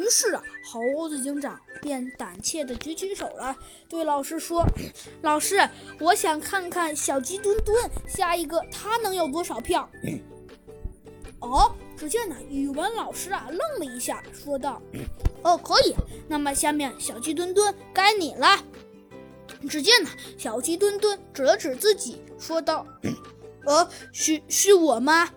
于是啊，猴子警长便胆怯地举起手来，对老师说：“老师，我想看看小鸡墩墩，下一个他能有多少票？”哦，只见呢，语文老师啊愣了一下，说道：“哦，可以。那么下面小鸡墩墩该你了。”只见呢，小鸡墩墩指了指自己，说道：“ 呃，是是我吗？”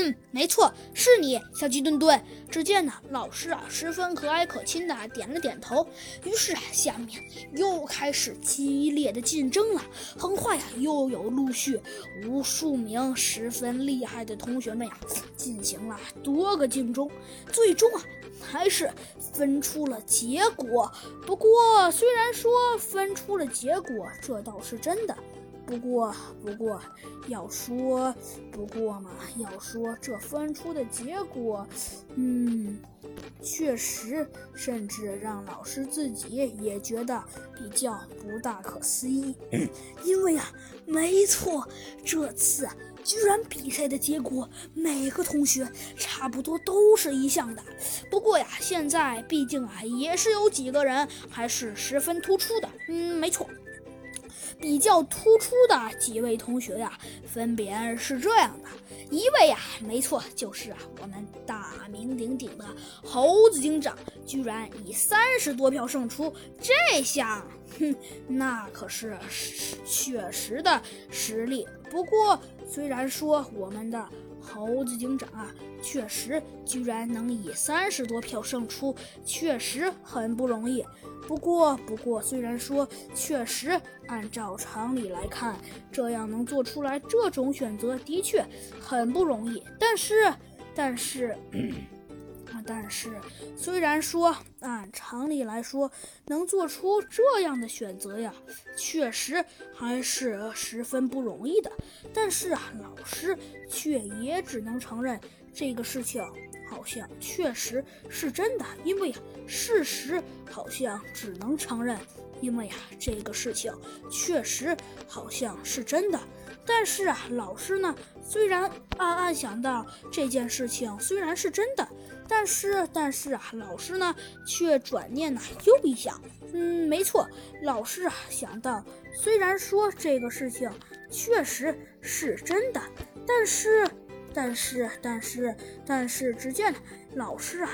嗯，没错，是你，小鸡墩墩。只见呢，老师啊，十分和蔼可亲的点了点头。于是啊，下面又开始激烈的竞争了。很快呀，又有陆续无数名十分厉害的同学们呀，进行了多个竞争，最终啊，还是分出了结果。不过，虽然说分出了结果，这倒是真的。不过，不过，要说不过嘛，要说这分出的结果，嗯，确实，甚至让老师自己也觉得比较不大可思议。因为啊，没错，这次居然比赛的结果，每个同学差不多都是一样的。不过呀，现在毕竟啊，也是有几个人还是十分突出的。嗯，没错。比较突出的几位同学呀，分别是这样的：一位呀，没错，就是啊，我们大名鼎鼎的猴子警长，居然以三十多票胜出，这下，哼，那可是确实的实力。不过，虽然说我们的猴子警长啊，确实居然能以三十多票胜出，确实很不容易。不过，不过，虽然说确实按照常理来看，这样能做出来这种选择的确很不容易。但是，但是，但是，虽然说按常理来说能做出这样的选择呀，确实还是十分不容易的。但是啊，老师却也只能承认这个事情。好像确实是真的，因为呀，事实好像只能承认，因为呀，这个事情确实好像是真的。但是啊，老师呢，虽然暗暗想到这件事情虽然是真的，但是但是啊，老师呢却转念呢又一想，嗯，没错，老师啊想到，虽然说这个事情确实是真的，但是。但是，但是，但是，只见老师啊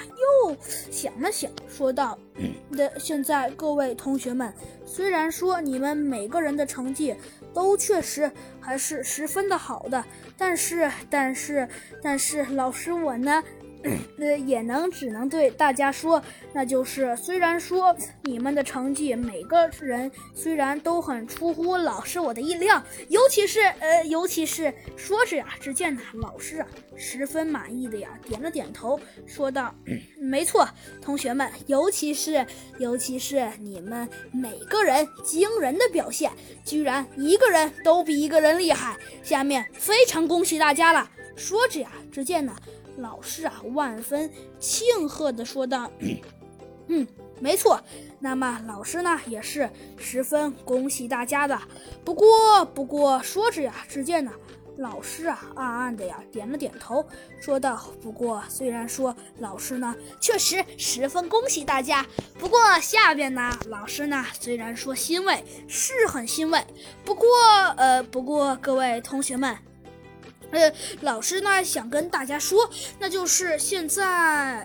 又想了想，说道：“的，现在各位同学们，虽然说你们每个人的成绩都确实还是十分的好的，但是，但是，但是，老师我呢？” 呃，也能只能对大家说，那就是虽然说你们的成绩每个人虽然都很出乎老师我的意料，尤其是呃，尤其是说着呀，只见呢老师啊十分满意的呀点了点头，说道：“ 没错，同学们，尤其是尤其是你们每个人惊人的表现，居然一个人都比一个人厉害，下面非常恭喜大家了。”说着呀，只见呢。老师啊，万分庆贺的说道：“ 嗯，没错。那么老师呢，也是十分恭喜大家的。不过，不过说着呀，只见呢，老师啊，暗暗的呀点了点头，说道：不过，虽然说老师呢，确实十分恭喜大家。不过下边呢，老师呢，虽然说欣慰，是很欣慰。不过，呃，不过各位同学们。”呃，老师呢想跟大家说，那就是现在，